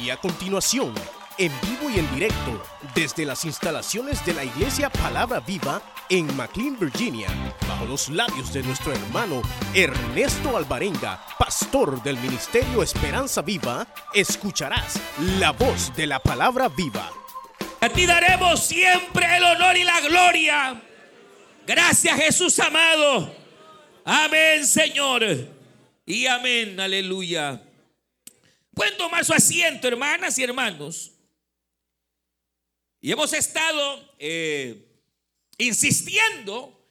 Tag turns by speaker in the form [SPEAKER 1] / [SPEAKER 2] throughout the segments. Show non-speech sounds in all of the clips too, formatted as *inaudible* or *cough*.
[SPEAKER 1] Y a continuación, en vivo y en directo, desde las instalaciones de la Iglesia Palabra Viva en McLean, Virginia, bajo los labios de nuestro hermano Ernesto Alvarenga, pastor del Ministerio Esperanza Viva, escucharás la voz de la Palabra Viva.
[SPEAKER 2] A ti daremos siempre el honor y la gloria. Gracias Jesús amado. Amén Señor. Y amén, aleluya. Pueden tomar su asiento, hermanas y hermanos. Y hemos estado eh, insistiendo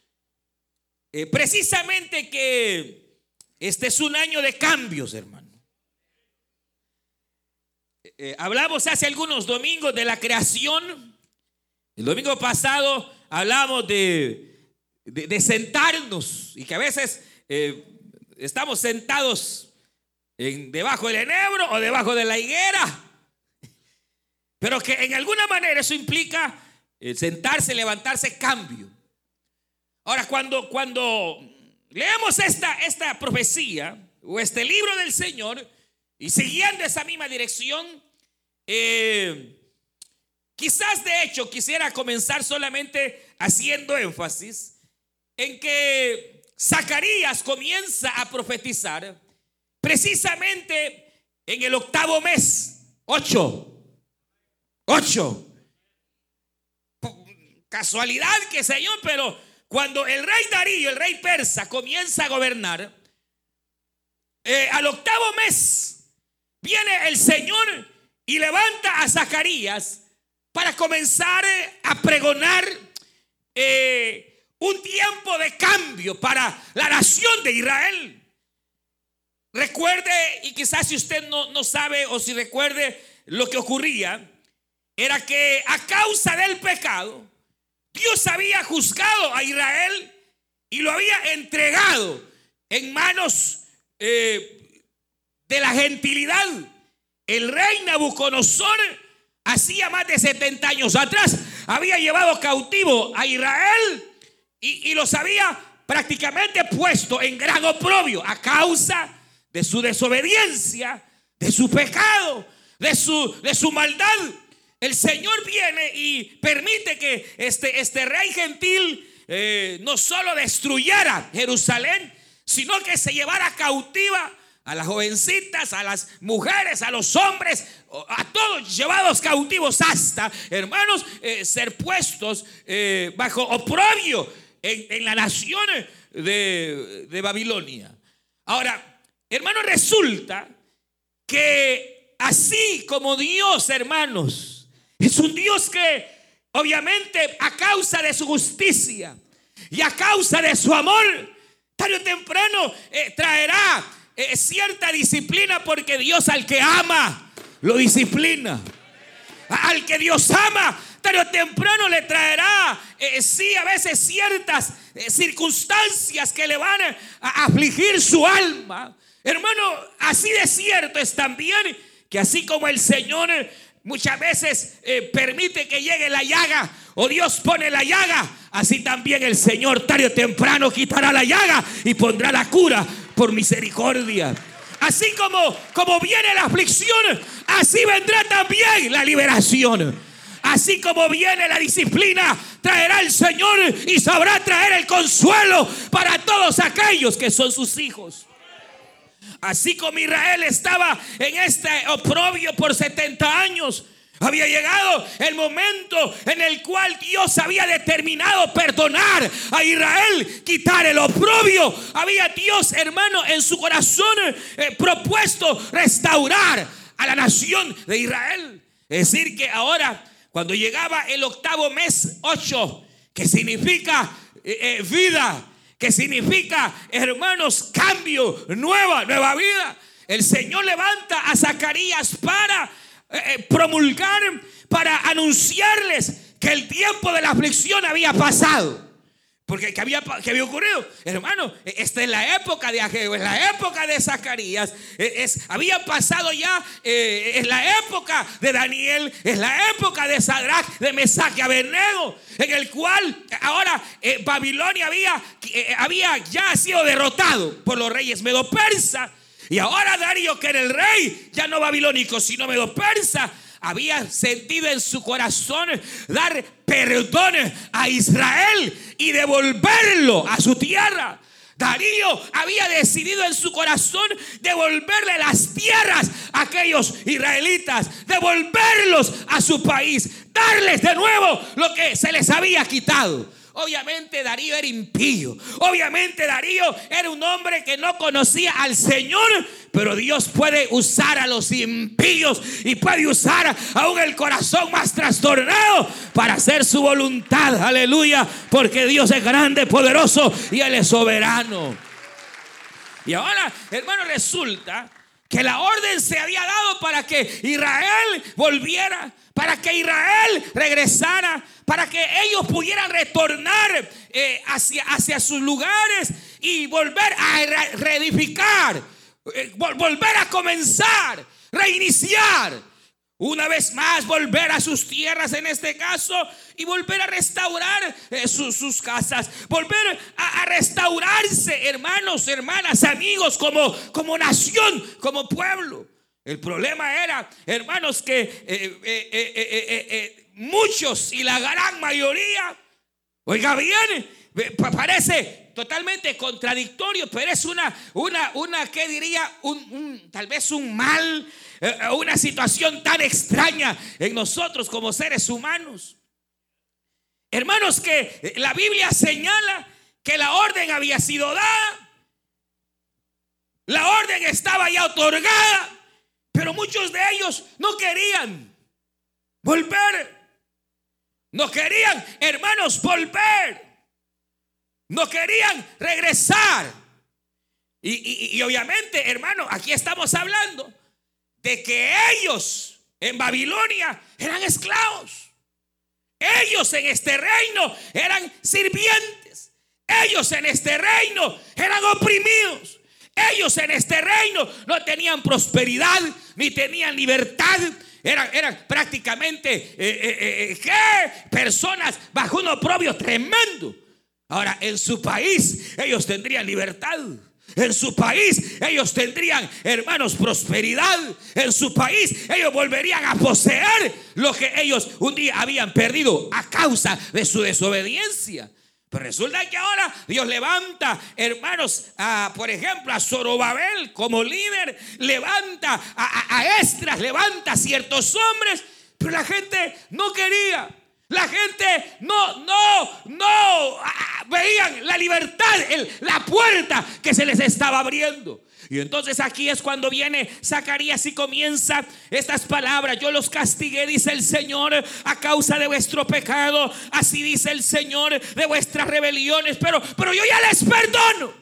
[SPEAKER 2] eh, precisamente que este es un año de cambios, hermano. Eh, hablamos hace algunos domingos de la creación. El domingo pasado hablamos de, de, sentarnos y que a veces estamos sentados debajo del enebro o debajo de la higuera. Pero que en alguna manera eso implica eh, sentarse, levantarse, cambio. Ahora, cuando, cuando leemos esta, esta profecía o este libro del Señor y siguiendo esa misma dirección, eh, quizás de hecho quisiera comenzar solamente haciendo énfasis en que Zacarías comienza a profetizar precisamente en el octavo mes, ocho, ocho. Casualidad que Señor, pero cuando el rey Darío, el rey persa, comienza a gobernar, eh, al octavo mes viene el Señor y levanta a Zacarías para comenzar a pregonar eh, un tiempo de cambio para la nación de Israel. Recuerde, y quizás si usted no, no sabe o si recuerde lo que ocurría, era que a causa del pecado, Dios había juzgado a Israel y lo había entregado en manos eh, de la gentilidad. El rey Nabucodonosor hacía más de 70 años atrás había llevado cautivo a Israel y, y los había prácticamente puesto en gran oprobio a causa de su desobediencia, de su pecado, de su, de su maldad. El Señor viene y permite que este, este rey gentil eh, no solo destruyera Jerusalén, sino que se llevara cautiva a las jovencitas, a las mujeres, a los hombres, a todos llevados cautivos hasta, hermanos, eh, ser puestos eh, bajo oprobio en, la nación de, de Babilonia. Ahora, Hermano, resulta que así como Dios, hermanos, es un Dios que obviamente a causa de su justicia y a causa de su amor, tarde o temprano eh, traerá eh, cierta disciplina porque Dios al que ama lo disciplina. Al que Dios ama, tarde o temprano le traerá, eh, sí, a veces ciertas circunstancias que le van a afligir su alma. Hermano, así de cierto es también que así como el Señor muchas veces eh, permite que llegue la llaga o Dios pone la llaga, así también el Señor tarde o temprano quitará la llaga y pondrá la cura por misericordia. Así como, como viene la aflicción, así vendrá también la liberación. Así como viene la disciplina, traerá el Señor y sabrá traer el consuelo para todos aquellos que son sus hijos. Así como Israel estaba en este oprobio por 70 años, había llegado el momento en el cual Dios había determinado perdonar a Israel, quitar el oprobio. Había Dios, hermano, en su corazón eh, propuesto restaurar a la nación de Israel. Es decir, que ahora, cuando llegaba el octavo mes 8, que significa eh, eh, vida, que significa, hermanos, cambio, nueva, nueva vida. El Señor levanta a Zacarías para eh, eh, promulgar, para anunciarles que el tiempo de la aflicción había pasado. Porque ¿qué había, había ocurrido? Hermano, esta es la época de Ageo, es la época de Zacarías, es, había pasado ya, eh, es la época de Daniel, es la época de Sadrach, de Mesach y Abednego, en el cual ahora eh, Babilonia había, había ya sido derrotado por los reyes medo-persa. Y ahora Darío, que era el rey, ya no babilónico, sino medo persa, había sentido en su corazón dar perdón a Israel y devolverlo a su tierra. Darío había decidido en su corazón devolverle las tierras a aquellos israelitas, devolverlos a su país, darles de nuevo lo que se les había quitado. Obviamente Darío era impío. Obviamente Darío era un hombre que no conocía al Señor. Pero Dios puede usar a los impíos y puede usar aún el corazón más trastornado para hacer su voluntad. Aleluya. Porque Dios es grande, poderoso y Él es soberano. Y ahora, hermano, resulta que la orden se había dado para que Israel volviera, para que Israel regresara, para que ellos pudieran retornar eh, hacia, hacia sus lugares y volver a reedificar, eh, volver a comenzar, reiniciar. Una vez más, volver a sus tierras en este caso y volver a restaurar eh, sus, casas, volver a, restaurarse, hermanos, hermanas, amigos, como, como nación, como pueblo. El problema era, hermanos, que eh, eh, muchos y la gran mayoría, oiga bien, parece totalmente contradictorio, pero es una, una, una, ¿qué diría? Un, tal vez un mal, eh, una situación tan extraña en nosotros como seres humanos. Hermanos, que la Biblia señala que la orden había sido dada, la orden estaba ya otorgada, pero muchos de ellos no querían volver. No querían, hermanos, volver. No querían regresar. Y, obviamente, hermano, aquí estamos hablando de que ellos en Babilonia eran esclavos. Ellos en este reino eran sirvientes. Ellos en este reino eran oprimidos. Ellos en este reino no tenían prosperidad ni tenían libertad. Eran, eran prácticamente eh, eh, eh, personas bajo un oprobio tremendo. Ahora, en su país ellos tendrían libertad. En su país ellos tendrían, hermanos, prosperidad. En su país ellos volverían a poseer lo que ellos un día habían perdido a causa de su desobediencia. Pero resulta que ahora Dios levanta, hermanos, por ejemplo, a Zorobabel como líder, levanta a, a Estras, levanta a ciertos hombres, pero la gente no quería. La gente no, no, no ah, veían la libertad, la puerta que se les estaba abriendo. Y entonces aquí es cuando viene Zacarías y comienza estas palabras. Yo los castigué, dice el Señor, a causa de vuestro pecado. Así dice el Señor, de vuestras rebeliones. Pero, pero yo ya les perdono.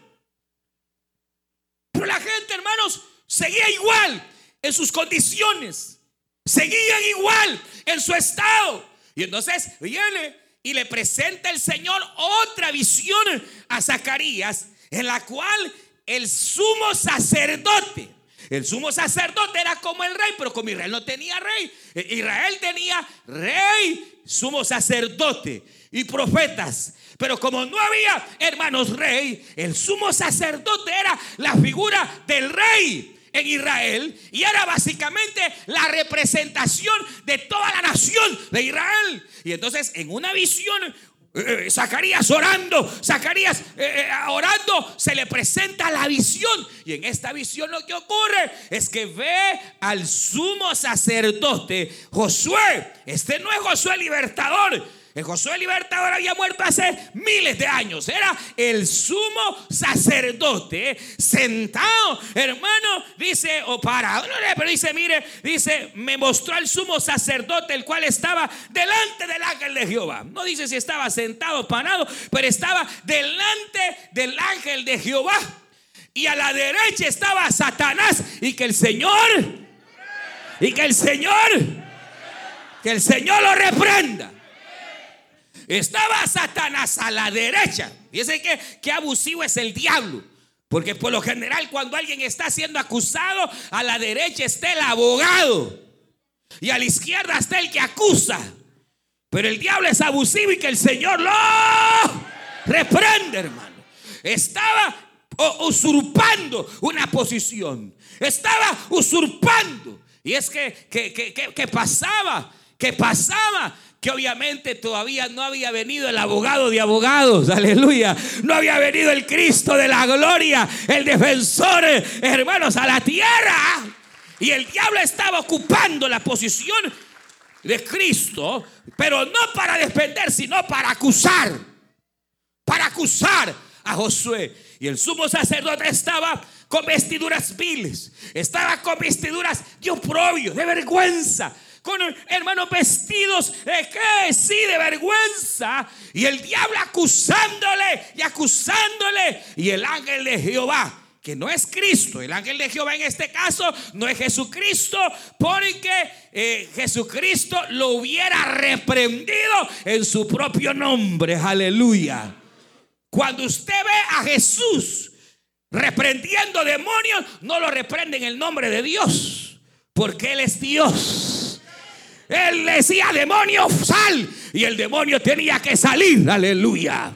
[SPEAKER 2] Pero la gente, hermanos, seguía igual en sus condiciones. Seguían igual en su estado. Y entonces viene y le presenta el Señor otra visión a Zacarías, en la cual el sumo sacerdote, el sumo sacerdote era como el rey, pero como Israel no tenía rey, e, Israel tenía rey, sumo sacerdote y profetas. Pero como no había hermanos rey, el sumo sacerdote era la figura del rey en Israel y era básicamente la representación de toda la nación de Israel. Y entonces en una visión eh, Zacarías orando, Zacarías eh, eh, orando, se le presenta la visión. Y en esta visión lo que ocurre es que ve al sumo sacerdote Josué. Este no es Josué libertador. El Josué Libertador había muerto hace miles de años. Era el sumo sacerdote sentado, hermano, dice, o parado, pero dice, mire, dice, me mostró al sumo sacerdote, el cual estaba delante del ángel de Jehová. No dice si estaba sentado o parado, pero estaba delante del ángel de Jehová. Y a la derecha estaba Satanás y que el Señor, y que el Señor, que el Señor lo reprenda. Estaba Satanás a la derecha. Fíjense que, que abusivo es el diablo. Porque por lo general cuando alguien está siendo acusado, a la derecha está el abogado. Y a la izquierda está el que acusa. Pero el diablo es abusivo y que el Señor lo reprende, hermano. Estaba usurpando una posición. Estaba usurpando. Y es que, que, pasaba, que pasaba que obviamente todavía no había venido el abogado de abogados, aleluya. No había venido el Cristo de la gloria, el defensor, hermanos, a la tierra. Y el diablo estaba ocupando la posición de Cristo, pero no para defender, sino para acusar. Para acusar a Josué. Y el sumo sacerdote estaba con vestiduras viles, estaba con vestiduras de oprobio, de vergüenza, con hermanos vestidos de qué, sí, de vergüenza. Y el diablo acusándole y acusándole. Y el ángel de Jehová que no es Cristo, el ángel de Jehová en este caso no es Jesucristo, porque eh, Jesucristo lo hubiera reprendido en su propio nombre, aleluya. Cuando usted ve a Jesús reprendiendo demonios, no lo reprende en el nombre de Dios, porque Él es Dios. Él decía, demonio, sal, y el demonio tenía que salir, aleluya.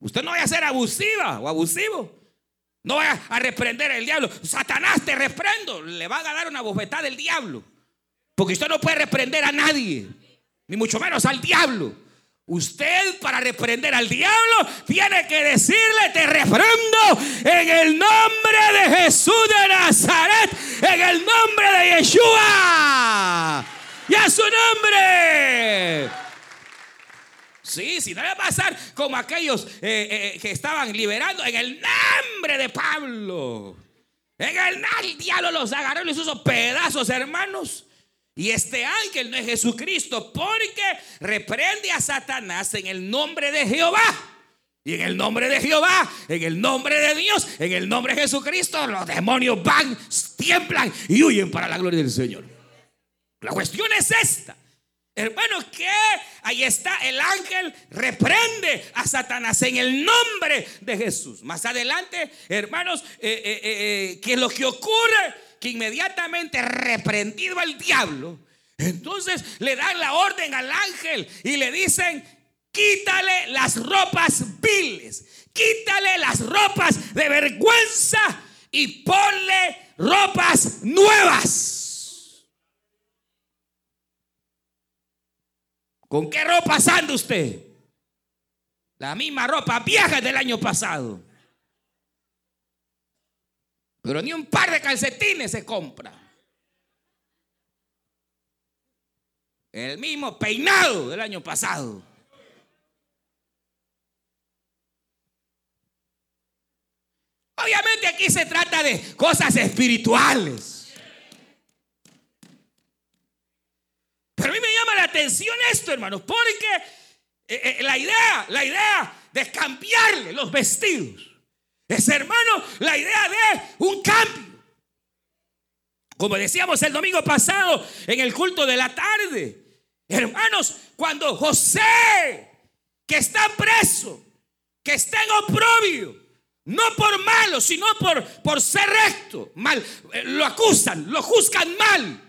[SPEAKER 2] Usted no vaya a ser abusiva o abusivo. No vaya a reprender el diablo. Satanás te reprendo. Le van a dar una bofetada del diablo. Porque usted no puede reprender a nadie. Ni mucho menos al diablo. Usted para reprender al diablo tiene que decirle, te reprendo en el nombre de Jesús de Nazaret, en el nombre de Yeshua. Y a su nombre. Sí, si no va a pasar como aquellos eh, eh, que estaban liberando en el nombre de Pablo. En el, el diablo los agarró y les hizo pedazos, hermanos. Y este ángel no es Jesucristo porque reprende a Satanás en el nombre de Jehová. Y en el nombre de Jehová, en el nombre de Dios, en el nombre de Jesucristo, los demonios van, tiemblan y huyen para la gloria del Señor. La cuestión es esta. Hermanos, que ahí está el ángel reprende a Satanás en el nombre de Jesús. Más adelante, hermanos, eh, eh, eh, que lo que ocurre que inmediatamente reprendido al diablo, entonces le dan la orden al ángel y le dicen, quítale las ropas viles, quítale las ropas de vergüenza y ponle ropas nuevas. ¿Con qué ropa anda usted? La misma ropa vieja del año pasado. Pero ni un par de calcetines se compra. El mismo peinado del año pasado. Obviamente aquí se trata de cosas espirituales. A mí me llama la atención esto, hermanos, porque eh, eh, la idea, la idea de cambiarle los vestidos es, hermano, la idea de un cambio. Como decíamos el domingo pasado en el culto de la tarde. Hermanos, cuando José, que está preso, que está en oprobio, no por malo, sino por, por ser recto, mal, eh, lo acusan, lo juzgan mal.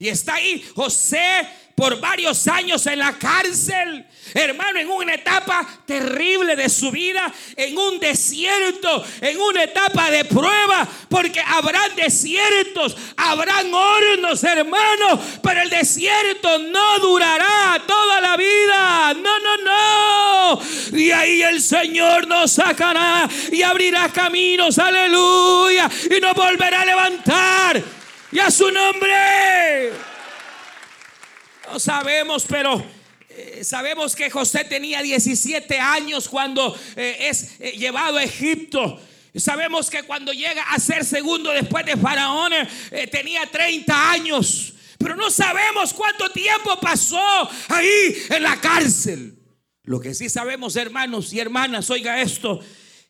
[SPEAKER 2] Y está ahí José por varios años en la cárcel. Hermano, en una etapa terrible de su vida, en un desierto, en una etapa de prueba, porque habrán desiertos, habrán hornos, hermano, pero el desierto no durará toda la vida. No, no, no. Y ahí el Señor nos sacará y abrirá caminos, aleluya, y nos volverá a levantar. Y su nombre. No sabemos, pero eh, sabemos que José tenía 17 años cuando eh, es eh, llevado a Egipto. Sabemos que cuando llega a ser segundo después de Faraón tenía 30 años. Pero no sabemos cuánto tiempo pasó ahí en la cárcel. Lo que sí sabemos, hermanos y hermanas, oiga esto,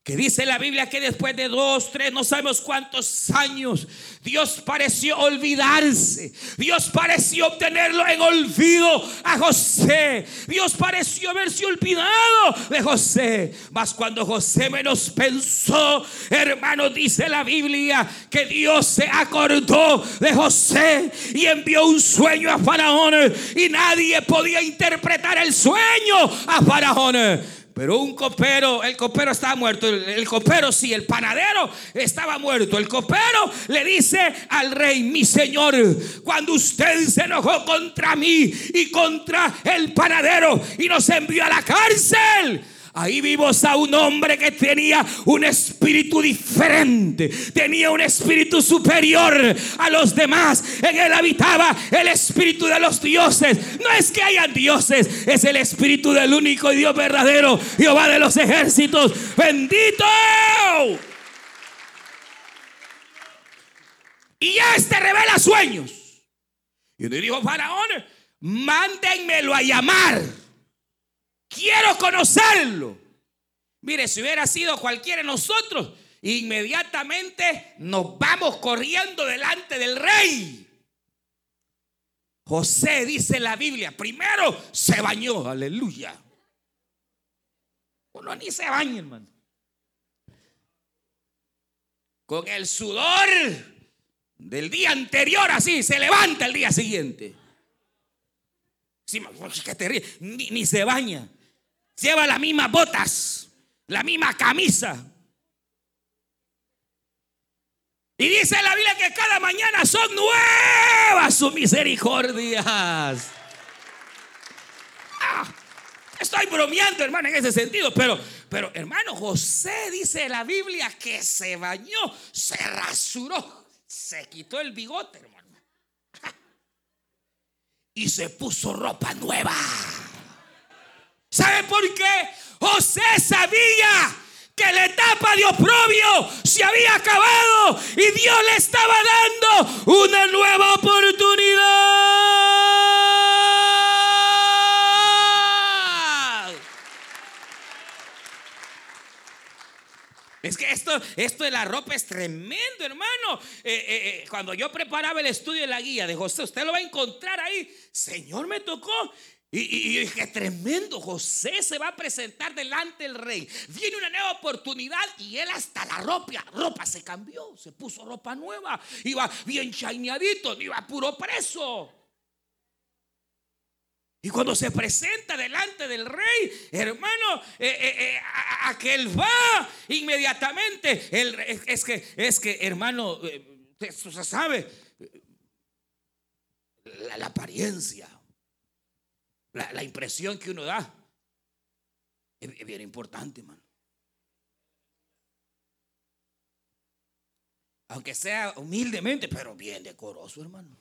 [SPEAKER 2] que dice la Biblia que después de dos, tres, no sabemos cuántos años, Dios pareció olvidarse. Dios pareció obtenerlo en olvido a José. Dios pareció haberse olvidado de José. Mas cuando José menos pensó, hermano, dice la Biblia que Dios se acordó de José y envió un sueño a Faraón y nadie podía interpretar el sueño a Faraón. Pero un copero, el copero estaba muerto, el, copero sí, el panadero estaba muerto. El copero le dice al rey, mi señor, cuando usted se enojó contra mí y contra el panadero y nos envió a la cárcel, Ahí vimos a un hombre que tenía un espíritu diferente, tenía un espíritu superior a los demás. En él habitaba el espíritu de los dioses. No es que hayan dioses, es el espíritu del único Dios verdadero, Jehová de los ejércitos. Bendito. Y este revela sueños. Y le dijo Faraón, mándenmelo a llamar. Quiero conocerlo. Mire, si hubiera sido cualquiera de nosotros, inmediatamente nos vamos corriendo delante del rey. José dice en la Biblia, primero se bañó, aleluya. Uno ni se baña, hermano. Con el sudor del día anterior, así, se levanta el día siguiente. Sí, ni, ni se baña. Lleva las mismas botas, la misma camisa. Y dice la Biblia que cada mañana son nuevas sus misericordias. Ah, estoy bromeando, hermano, en ese sentido. Pero, pero, hermano, José dice la Biblia que se bañó, se rasuró, se quitó el bigote, hermano. Y se puso ropa nueva. ¿Sabe por qué? José sabía que la etapa de oprobio se había acabado y Dios le estaba dando una nueva oportunidad. Es que esto, esto de la ropa es tremendo, hermano. Eh, eh, eh, cuando yo preparaba el estudio de la guía de José, usted lo va a encontrar ahí. Señor, me tocó y, y, qué tremendo, José se va a presentar delante del rey. Viene una nueva oportunidad y él hasta la ropa, ropa se cambió, se puso ropa nueva, iba bien chaineadito, iba puro preso. Y cuando se presenta delante del rey, hermano, eh, eh, eh, aquel va inmediatamente. es, que, es que, hermano, eso se sabe, la apariencia. La, impresión que uno da es, bien importante, hermano. Aunque sea humildemente, pero bien decoroso, hermano.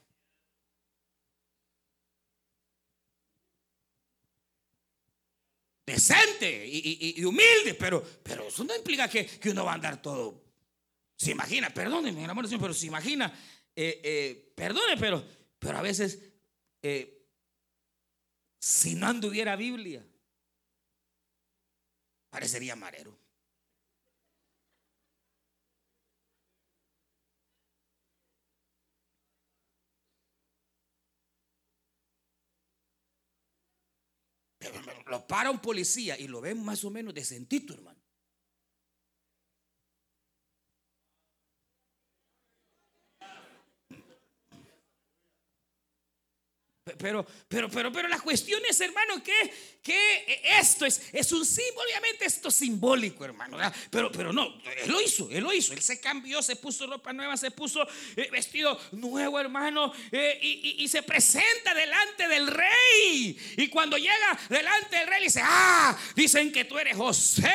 [SPEAKER 2] Decente y, humilde, pero, pero eso no implica que, uno va a andar todo. Se imagina, perdónenme, amor, pero se imagina, eh, eh, perdone, pero, pero a veces eh, si no anduviera Biblia, parecería marero. Lo para un policía y lo ven más o menos decentito, hermano. Pero, pero, pero, pero la cuestión es, hermano, que, que esto es, es un símbolo, obviamente esto es simbólico, hermano. Pero, pero no, él lo hizo, él lo hizo. Él se cambió, se puso ropa nueva, se puso eh, vestido nuevo, hermano, eh, y, y, se presenta delante del rey. Y cuando llega delante del rey, dice, ah, dicen que tú eres José,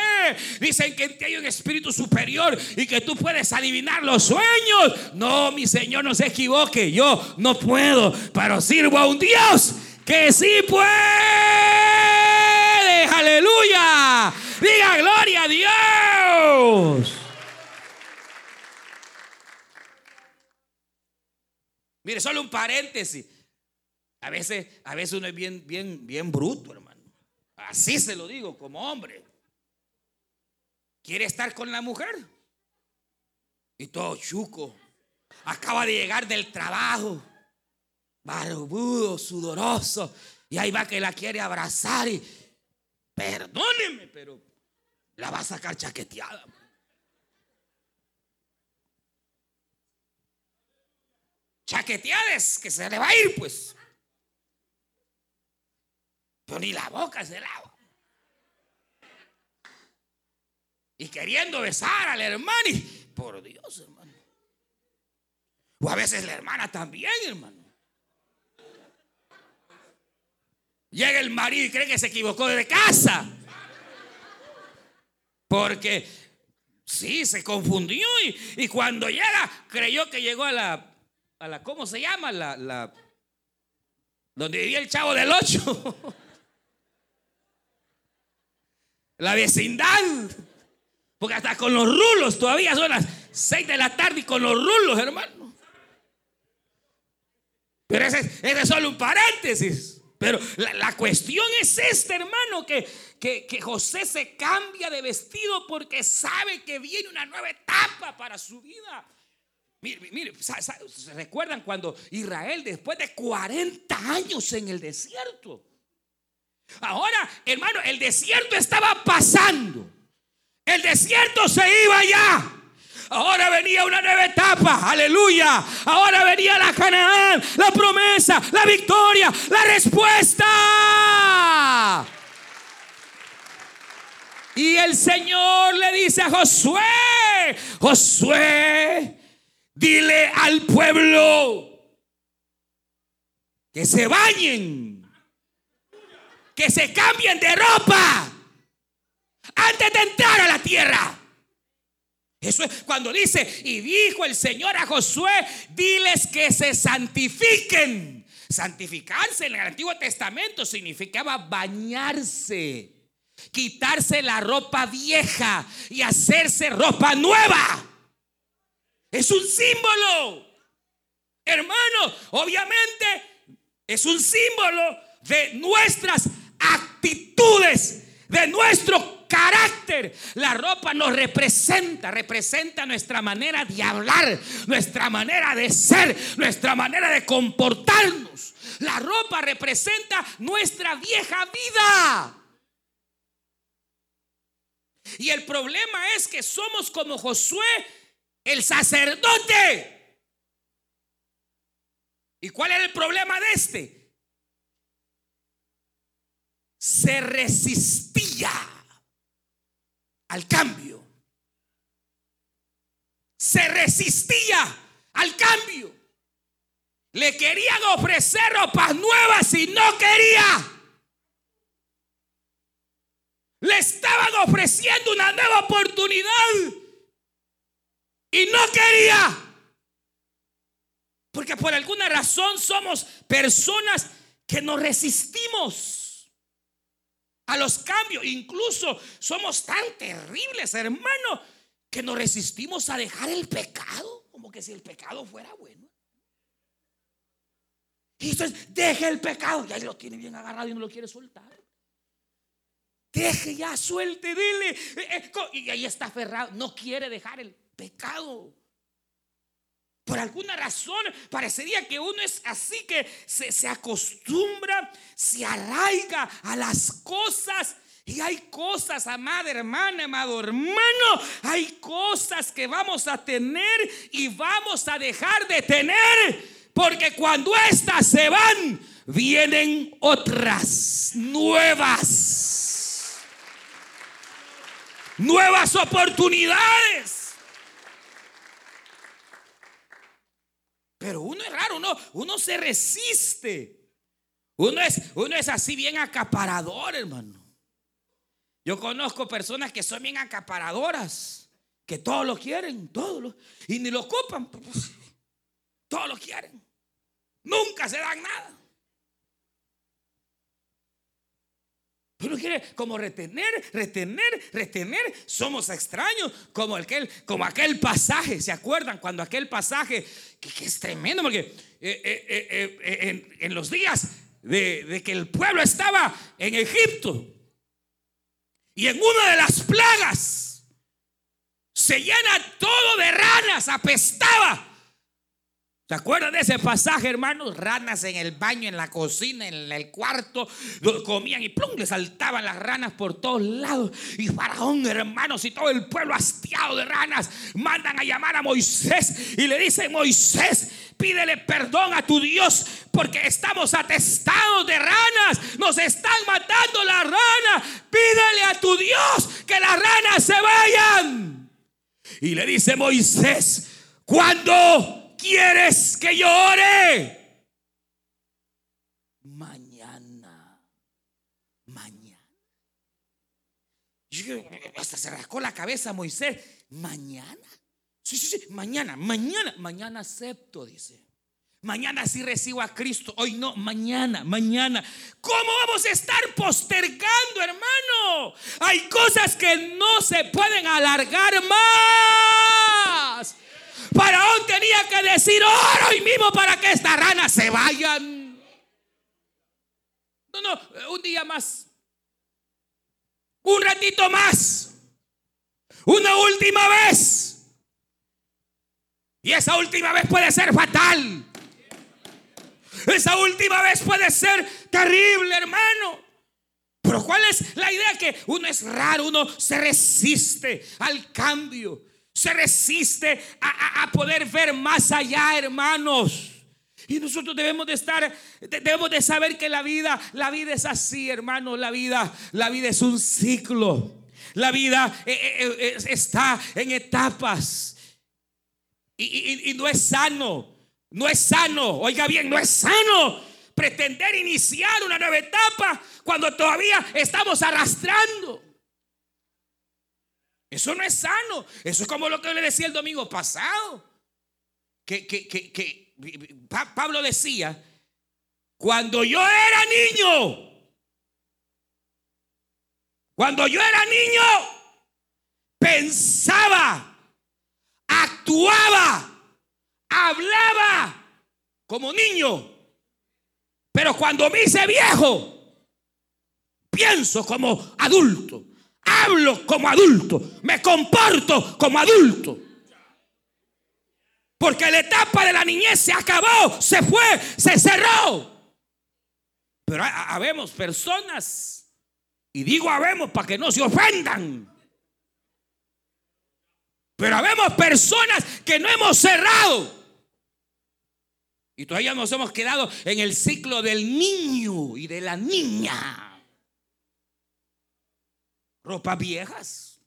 [SPEAKER 2] dicen que en ti hay un espíritu superior y que tú puedes adivinar los sueños. No, mi Señor, no se equivoque, yo no puedo, pero sirvo a un Dios que sí puede. Aleluya. Diga gloria a Dios. Mire, solo un paréntesis. A veces, a veces uno es bien, bien, bien bruto, hermano. Así se lo digo como hombre. Quiere estar con la mujer. Y todo chuco. Acaba de llegar del trabajo barbudo, sudoroso. Y ahí va que la quiere abrazar y perdóneme, pero la va a sacar chaqueteada. Chaqueteadas que se le va a ir, pues. Pero ni la boca se lava. Y queriendo besar a la hermana. Y, por Dios, hermano. O a veces la hermana también, hermano. Llega el marido y cree que se equivocó de casa. Porque sí, se confundió y, cuando llega, creyó que llegó a la, a la ¿cómo se llama? La, donde vivía el chavo del ocho. *laughs* la vecindad. Porque hasta con los rulos, todavía son las seis de la tarde y con los rulos, hermano. Pero ese, ese es solo un paréntesis. Pero la, cuestión es esta, hermano, que, que, José se cambia de vestido porque sabe que viene una nueva etapa para su vida. Mire, mire, ¿se recuerdan cuando Israel después de 40 años en el desierto? Ahora, hermano, el desierto estaba pasando. El desierto se iba ya. Ahora venía una nueva etapa, aleluya. Ahora venía la Canaán, la promesa, la victoria, la respuesta. Y el Señor le dice a Josué, Josué, dile al pueblo que se bañen, que se cambien de ropa antes de entrar a la tierra. Eso es cuando dice, y dijo el Señor a Josué, diles que se santifiquen. Santificarse en el Antiguo Testamento significaba bañarse, quitarse la ropa vieja y hacerse ropa nueva. Es un símbolo. Hermano, obviamente es un símbolo de nuestras actitudes, de nuestro carácter. La ropa nos representa, representa nuestra manera de hablar, nuestra manera de ser, nuestra manera de comportarnos. La ropa representa nuestra vieja vida. Y el problema es que somos como Josué, el sacerdote. ¿Y cuál era el problema de este? Se resistía al cambio. Se resistía al cambio. Le querían ofrecer ropas nuevas y no quería. Le estaban ofreciendo una nueva oportunidad y no quería. Porque por alguna razón somos personas que nos resistimos a los cambios. Incluso somos tan terribles, hermano, que nos resistimos a dejar el pecado, como que si el pecado fuera bueno. Y entonces, deje el pecado, ya lo tiene bien agarrado y no lo quiere soltar. Deje ya, suelte, dile. Eh, eh, y ahí está aferrado, no quiere dejar el pecado. Por alguna razón parecería que uno es así que se, acostumbra, se arraiga a las cosas. Y hay cosas, amada hermana, amado hermano, hay cosas que vamos a tener y vamos a dejar de tener. Porque cuando estas se van, vienen otras nuevas. Nuevas oportunidades. Pero uno es raro, uno, uno se resiste. Uno es, uno es así bien acaparador, hermano. Yo conozco personas que son bien acaparadoras, que todos lo quieren, todos lo, y ni lo ocupan, todos lo quieren. Nunca se dan nada. Uno quiere como retener, retener, retener. Somos extraños como aquel, como aquel pasaje. ¿Se acuerdan cuando aquel pasaje que, es tremendo? Porque eh, eh, eh, en, los días de que el pueblo estaba en Egipto y en una de las plagas se llena todo de ranas, apestaba. ¿Se acuerdan de ese pasaje, hermanos? Ranas en el baño, en la cocina, en el cuarto, comían y plum, le saltaban las ranas por todos lados. Y Faraón, hermanos, y todo el pueblo hastiado de ranas, mandan a llamar a Moisés y le dicen, Moisés, pídele perdón a tu Dios porque estamos atestados de ranas, nos están matando las ranas. Pídele a tu Dios que las ranas se vayan. Y le dice Moisés, cuando quieres que yo ore? Mañana. Mañana. hasta se rascó la cabeza Moisés. ¿Mañana? Sí, sí, sí. Mañana, mañana. Mañana acepto, dice. Mañana sí recibo a Cristo. Hoy no, mañana, mañana. ¿Cómo vamos a estar postergando, hermano? Hay cosas que no se pueden alargar más. Faraón tenía que decir oro y mismo para que estas ranas se vayan. No, no, un día más. Un ratito más. Una última vez. Y esa última vez puede ser fatal. Esa última vez puede ser terrible, hermano. Pero ¿cuál es la idea? Que uno es raro, uno se resiste al cambio se resiste a, poder ver más allá, hermanos. Y nosotros debemos de estar, debemos de saber que la vida, la vida es así, hermanos. La vida, la vida es un ciclo. La vida eh, eh, eh, está en etapas. Y, y no es sano, no es sano. Oiga bien, no es sano pretender iniciar una nueva etapa cuando todavía estamos arrastrando. Eso no es sano. Eso es como lo que le decía el domingo pasado. Que, que, Pablo decía, cuando yo era niño, cuando yo era niño, pensaba, actuaba, hablaba como niño. Pero cuando me hice viejo, pienso como adulto hablo como adulto, me comporto como adulto. Porque la etapa de la niñez se acabó, se fue, se cerró. Pero habemos personas, y digo habemos para que no se ofendan. Pero habemos personas que no hemos cerrado. Y todavía nos hemos quedado en el ciclo del niño y de la niña ropas viejas.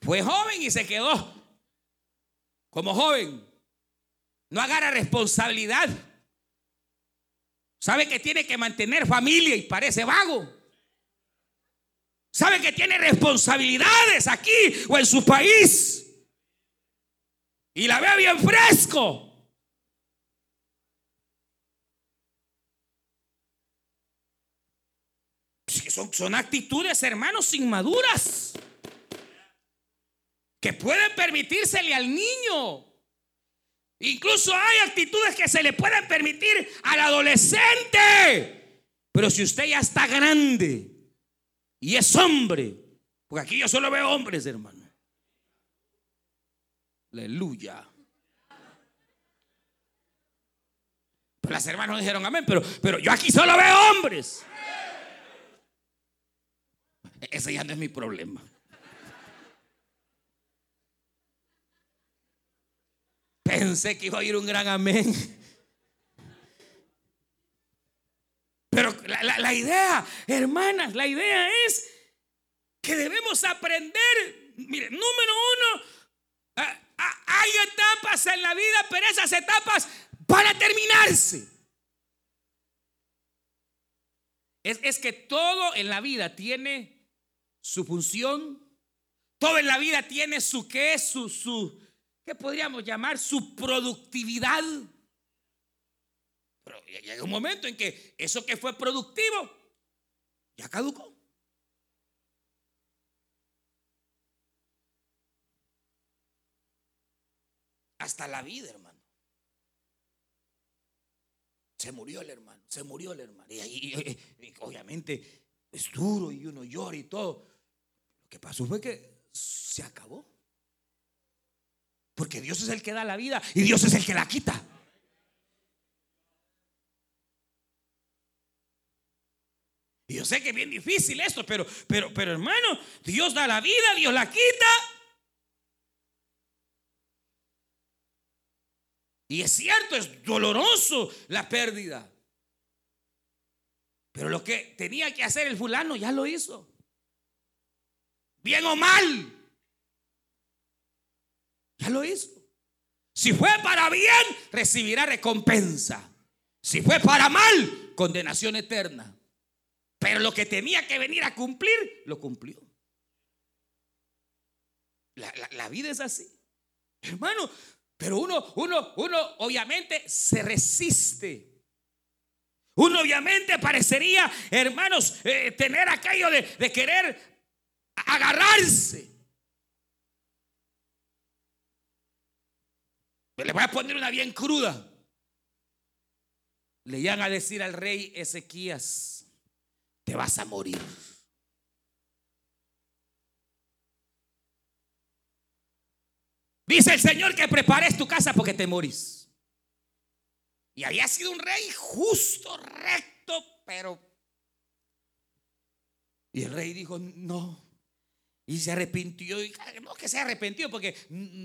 [SPEAKER 2] Fue joven y se quedó como joven. No agarra responsabilidad. Sabe que tiene que mantener familia y parece vago. Sabe que tiene responsabilidades aquí o en su país. Y la ve bien fresco. Son, son actitudes, hermanos, inmaduras. Que pueden permitírsele al niño. Incluso hay actitudes que se le pueden permitir al adolescente. Pero si usted ya está grande y es hombre, porque aquí yo solo veo hombres, hermano. Aleluya. Pues las hermanas dijeron amén, pero, pero yo aquí solo veo hombres. Ese ya no es mi problema. Pensé que iba a ir un gran amén. Pero la, idea, hermanas, la idea es que debemos aprender. Mire, número uno, hay etapas en la vida, pero esas etapas van a terminarse. Es, es que todo en la vida tiene su función. Todo en la vida tiene su qué, su, su, ¿qué podríamos llamar? Su productividad. Pero llega un momento en que eso que fue productivo ya caducó. Hasta la vida, hermano. Se murió el hermano, se murió el hermano. Y, ahí *laughs* obviamente es duro y uno llora y todo. Que pasó fue que se acabó. Porque Dios es el que da la vida y Dios es el que la quita. Y yo sé que es bien difícil esto, pero, pero, pero hermano, Dios da la vida, Dios la quita. Y es cierto, es doloroso la pérdida. Pero lo que tenía que hacer el fulano ya lo hizo. Bien o mal. Ya lo hizo. Si fue para bien, recibirá recompensa. Si fue para mal, condenación eterna. Pero lo que tenía que venir a cumplir, lo cumplió. La, vida es así. Hermano, pero uno, uno, uno obviamente se resiste. Uno obviamente parecería, hermanos, eh, tener aquello de, de querer agarrarse. Le voy a poner una bien cruda. Le iban a decir al rey Ezequías, te vas a morir. Dice el Señor que prepares tu casa porque te morís. Y había sido un rey justo, recto, pero... Y el rey dijo, no. Y se arrepintió. Y no que se arrepintió porque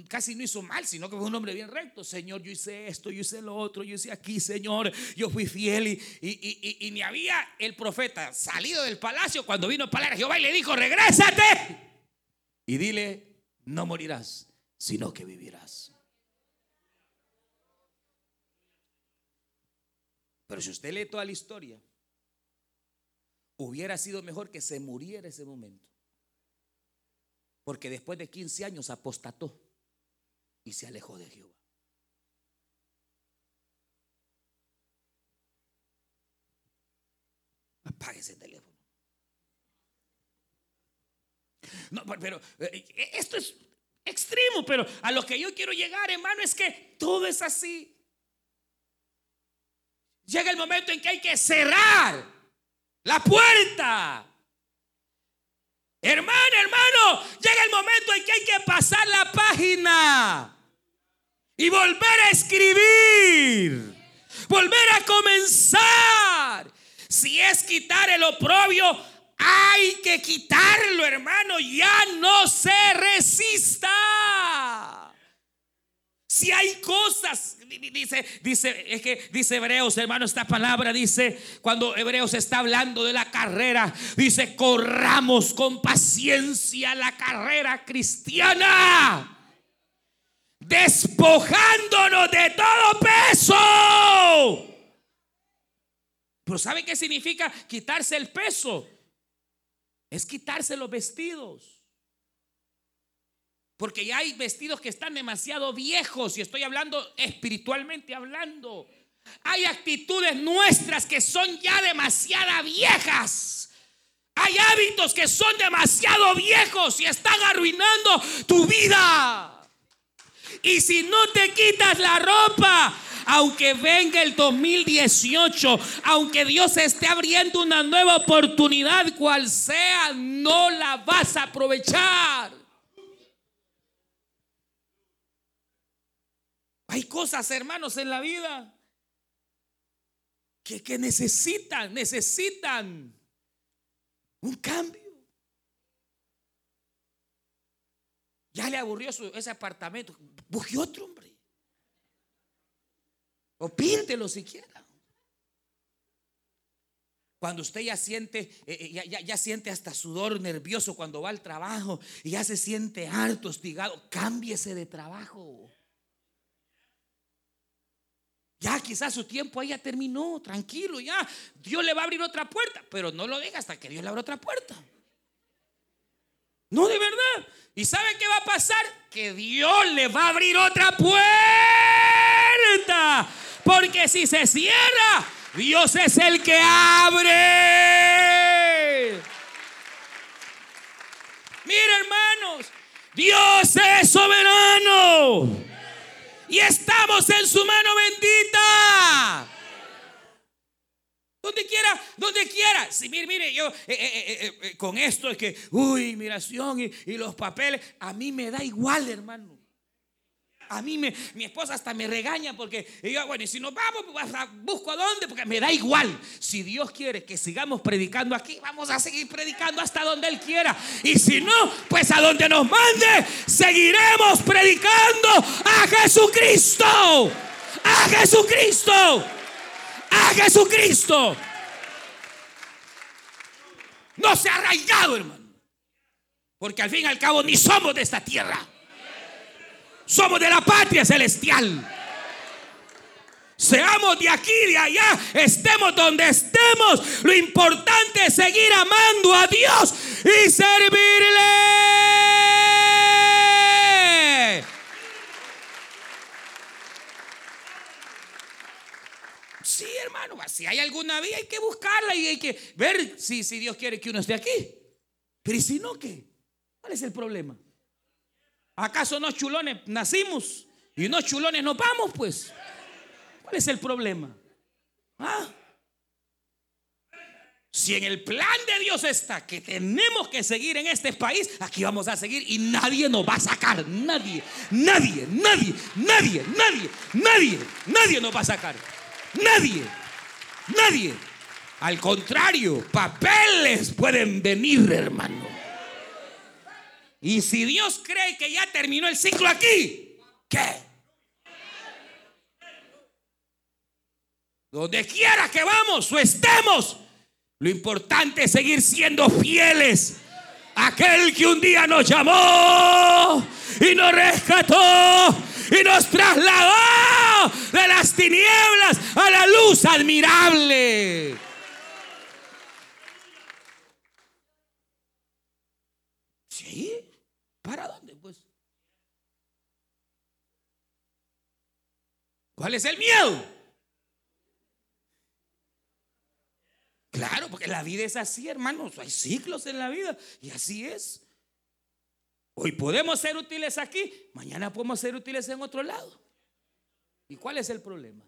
[SPEAKER 2] casi no hizo mal, sino que fue un hombre bien recto. Señor, yo hice esto, yo hice lo otro, yo hice aquí, Señor. Yo fui fiel. Y, y, ni había el profeta salido del palacio cuando vino para Jehová y le dijo, regrésate. Y dile, no morirás, sino que vivirás. Pero si usted lee toda la historia, hubiera sido mejor que se muriera ese momento. Porque después de 15 años apostató y se alejó de Jehová. Apague ese teléfono. No, pero eh, eh, esto es extremo, pero a lo que yo quiero llegar, hermano, es que todo es así. Llega el momento en que hay que cerrar la puerta. Hermano, hermano, llega el momento en que hay que pasar la página y volver a escribir, volver a comenzar. Si es quitar el oprobio, hay que quitarlo, hermano. Ya no se resista. Si hay cosas, dice, dice, es que dice Hebreos, hermano, esta palabra dice, cuando Hebreos está hablando de la carrera, dice, corramos con paciencia la carrera cristiana, despojándonos de todo peso. Pero ¿sabe qué significa quitarse el peso? Es quitarse los vestidos. Porque ya hay vestidos que están demasiado viejos y estoy hablando espiritualmente hablando. Hay actitudes nuestras que son ya demasiado viejas. Hay hábitos que son demasiado viejos y están arruinando tu vida. Y si no te quitas la ropa, aunque venga el 2018, aunque Dios esté abriendo una nueva oportunidad, cual sea, no la vas a aprovechar. Hay cosas, hermanos, en la vida que, que necesitan, necesitan un cambio. Ya le aburrió ese apartamento. Busque otro, hombre. O píntelo siquiera. Cuando usted ya siente, eh, eh, ya, ya, siente hasta sudor nervioso cuando va al trabajo y ya se siente harto, hostigado, cámbiese de trabajo. Quizás su tiempo ahí ya terminó, tranquilo, ya. Dios le va a abrir otra puerta, pero no lo deja hasta que Dios le abra otra puerta. No, de verdad. ¿Y sabe qué va a pasar? Que Dios le va a abrir otra puerta. Porque si se cierra, Dios es el que abre. Mira, hermanos, Dios es soberano y estamos en su mano bendita. Donde quiera, donde quiera. Si mire, mire, yo eh, eh, eh, con esto es que, uy, migración y, y los papeles, a mí me da igual, hermano. A mí me, mi esposa hasta me regaña porque yo, bueno, y si nos vamos, pues, busco a dónde, porque me da igual. Si Dios quiere que sigamos predicando aquí, vamos a seguir predicando hasta donde Él quiera. Y si no, pues a donde nos mande, seguiremos predicando a Jesucristo. A Jesucristo. A Jesucristo. No se ha arraigado, hermano. Porque al fin y al cabo ni somos de esta tierra. Somos de la patria celestial. Seamos de aquí, de allá, estemos donde estemos. Lo importante es seguir amando a Dios y servirle. Sí, hermano, si hay alguna vía hay que buscarla y hay que ver si, si Dios quiere que uno esté aquí. Pero ¿y si no qué? ¿Cuál es el problema? ¿Acaso no chulones nacimos y no chulones nos vamos pues? ¿Cuál es el problema? ¿Ah? Si en el plan de Dios está que tenemos que seguir en este país, aquí vamos a seguir y nadie nos va a sacar. Nadie, nadie, nadie, nadie, nadie, nadie, nadie nos va a sacar. Nadie, nadie. Al contrario, papeles pueden venir, hermano. Y si Dios cree que ya terminó el ciclo aquí, ¿qué? Donde quiera que vamos o estemos, lo importante es seguir siendo fieles. Aquel que un día nos llamó y nos rescató y nos trasladó de las tinieblas a la luz admirable. ¿Para dónde? Pues. ¿Cuál es el miedo? Claro, porque la vida es así, hermanos. Hay ciclos en la vida y así es. Hoy podemos ser útiles aquí, mañana podemos ser útiles en otro lado. ¿Y cuál es el problema?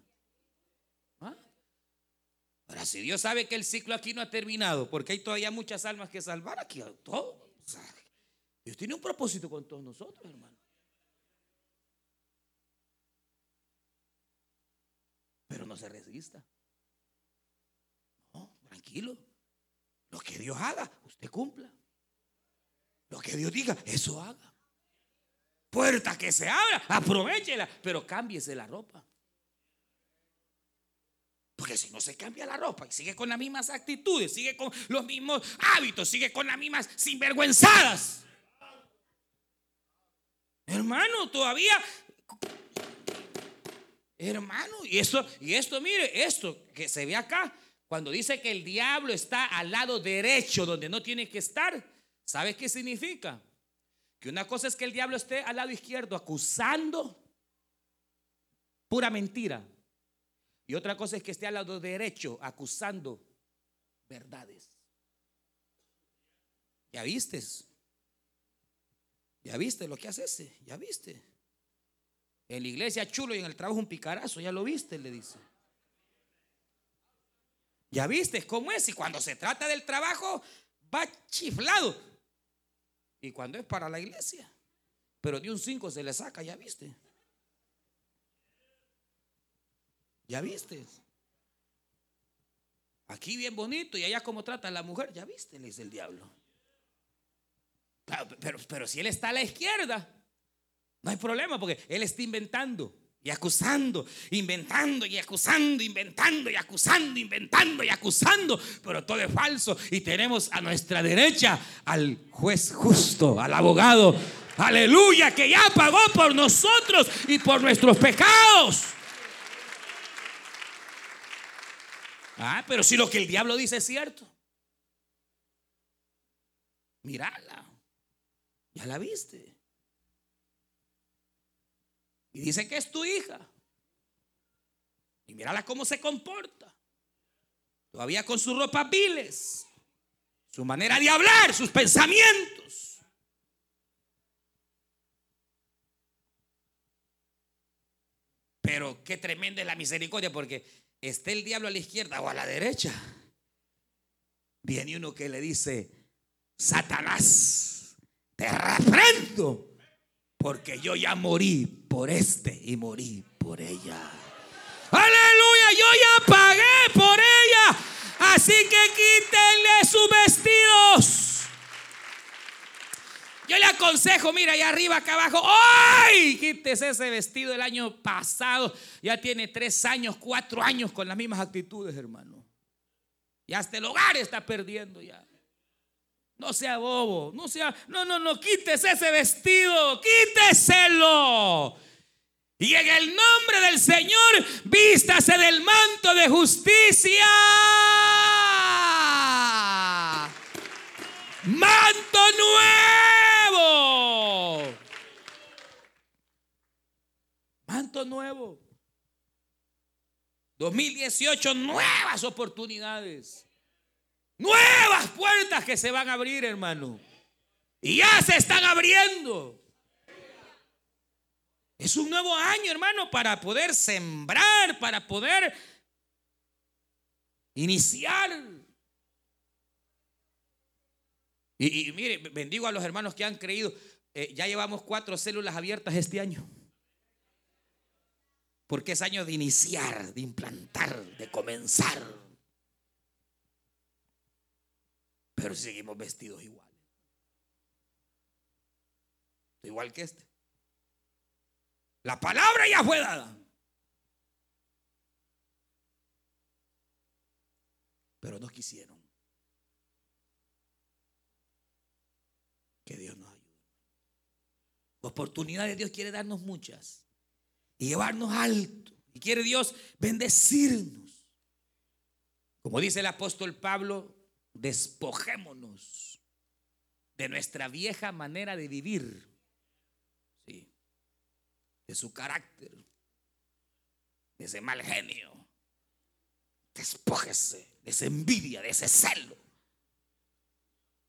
[SPEAKER 2] ¿Ah? Ahora, si Dios sabe que el ciclo aquí no ha terminado, porque hay todavía muchas almas que salvar aquí, todo. Dios tiene un propósito con todos nosotros, hermano. Pero no se resista. No, tranquilo. Lo que Dios haga, usted cumpla. Lo que Dios diga, eso haga. Puerta que se abra, aprovechela, pero cámbiese la ropa. Porque si no se cambia la ropa y sigue con las mismas actitudes, sigue con los mismos hábitos, sigue con las mismas sinvergüenzadas, Hermano, todavía. Hermano, y esto, y esto, mire, esto que se ve acá, cuando dice que el diablo está al lado derecho donde no tiene que estar, ¿sabe qué significa? Que una cosa es que el diablo esté al lado izquierdo acusando pura mentira. Y otra cosa es que esté al lado derecho acusando verdades. ¿Ya vistes? Ya viste lo que hace ese, ya viste. En la iglesia chulo y en el trabajo un picarazo, ya lo viste, le dice. Ya viste cómo es y cuando se trata del trabajo va chiflado. Y cuando es para la iglesia, pero de un 5 se le saca, ya viste. Ya viste. Aquí bien bonito y allá como trata a la mujer, ya viste, le dice el diablo. Pero, pero si él está a la izquierda, no hay problema porque él está inventando y acusando, inventando y acusando, inventando y acusando, inventando y acusando, pero todo es falso. Y tenemos a nuestra derecha al juez justo, al abogado, aleluya, que ya pagó por nosotros y por nuestros pecados. Ah, pero si lo que el diablo dice es cierto, mírala. Ya la viste. Y dice que es tu hija. Y mírala cómo se comporta. Todavía con sus ropas viles. Su manera de hablar, sus pensamientos. Pero qué tremenda es la misericordia porque esté el diablo a la izquierda o a la derecha. Viene uno que le dice, Satanás te reprendo Porque yo ya morí por este y morí por ella. Aleluya, yo ya pagué por ella. Así que quítenle sus vestidos. Yo le aconsejo, mira, allá arriba, acá abajo, ¡ay! Quítese ese vestido del año pasado. Ya tiene tres años, cuatro años con las mismas actitudes, hermano. Y hasta el hogar está perdiendo ya. No sea bobo, no sea, no, no, no, quítese ese vestido, quíteselo. Y en el nombre del Señor, vístase del manto de justicia. Manto nuevo. Manto nuevo. 2018, nuevas oportunidades. Nuevas puertas que se van a abrir, hermano. Y ya se están abriendo. Es un nuevo año, hermano, para poder sembrar, para poder iniciar. Y, mire, bendigo a los hermanos que han creído. Eh, ya llevamos cuatro células abiertas este año. Porque es año de iniciar, de implantar, de comenzar. Pero seguimos vestidos igual. Igual que este. La palabra ya fue dada. Pero no quisieron. Que Dios nos ayude. Oportunidades Dios quiere darnos muchas. Y llevarnos alto. Y quiere Dios bendecirnos. Como dice el apóstol Pablo, despojémonos de nuestra vieja manera de vivir, ¿sí? de su carácter, de ese mal genio. Despójese de esa envidia, de ese celo.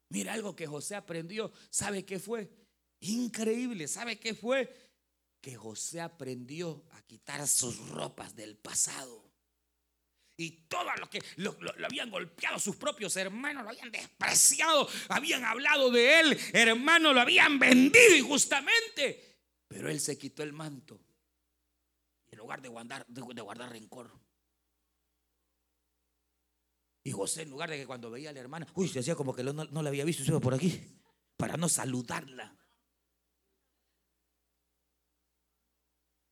[SPEAKER 2] Mira algo que José aprendió. ¿Sabe qué fue? Increíble. ¿Sabe qué fue? Que José aprendió a quitar sus ropas del pasado. Y todo lo que lo, habían golpeado sus propios hermanos, lo habían despreciado, habían hablado de él, hermano, lo habían vendido injustamente. Pero él se quitó el manto en lugar de guardar, de, guardar rencor. Y José, en lugar de que cuando veía a la hermana, uy, se hacía como que no, la había visto, se iba por aquí, para no saludarla.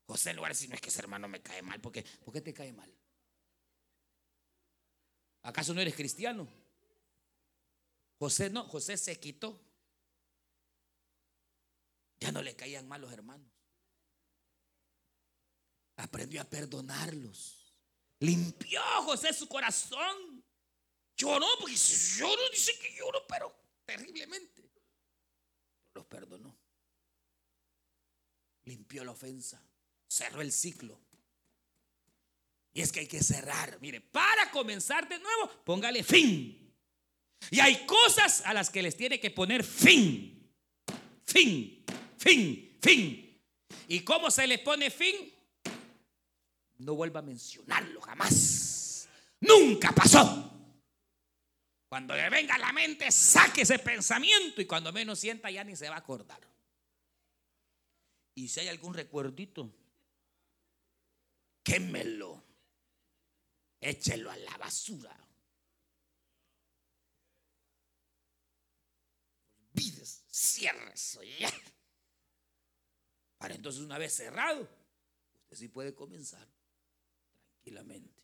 [SPEAKER 2] José, en lugar de decir, no es que ese hermano me cae mal, porque ¿por qué te cae mal? ¿Acaso no eres cristiano? José no, José se quitó. Ya no le caían mal los hermanos. Aprendió a perdonarlos. Limpió José su corazón. Lloró, porque lloró, dice que lloró, pero terriblemente. Los perdonó. Limpió la ofensa. Cerró el ciclo. Y es que hay que cerrar. Mire, para comenzar de nuevo, póngale fin. Y hay cosas a las que les tiene que poner fin. Fin, fin, fin. ¿Y cómo se le pone fin? No vuelva a mencionarlo jamás. Nunca pasó. Cuando le venga a la mente, saque ese pensamiento y cuando menos sienta ya ni se va a acordar. Y si hay algún recuerdito, quémelo échelo a la basura. Olvides, cierre eso ya. Para entonces, una vez cerrado, usted sí puede comenzar tranquilamente.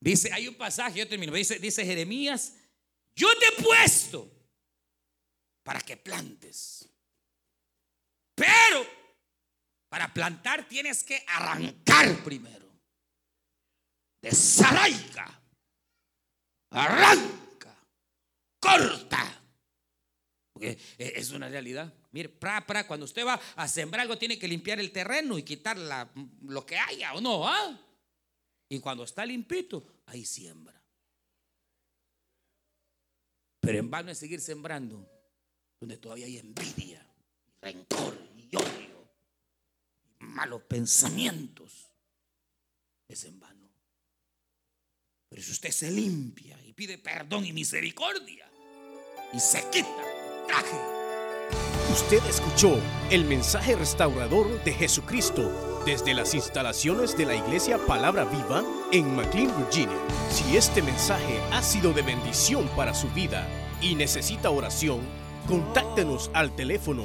[SPEAKER 2] Dice, hay un pasaje, yo termino, dice, dice Jeremías, yo te he puesto para que plantes. Pero para plantar tienes que arrancar primero. Desarraiga. Arranca. Corta. Porque es una realidad. Mire, pra, pra, cuando usted va a sembrar algo, tiene que limpiar el terreno y quitar lo que haya o no. ¿ah? Y cuando está limpito, ahí siembra. Pero en vano es seguir sembrando donde todavía hay envidia, rencor y odio malos pensamientos, es en vano. Pero si usted se limpia y pide perdón y misericordia y se quita traje
[SPEAKER 1] Usted escuchó el mensaje restaurador de Jesucristo desde las instalaciones de la iglesia Palabra Viva en McLean, Virginia. Si este mensaje ha sido de bendición para su vida y necesita oración, contáctenos al teléfono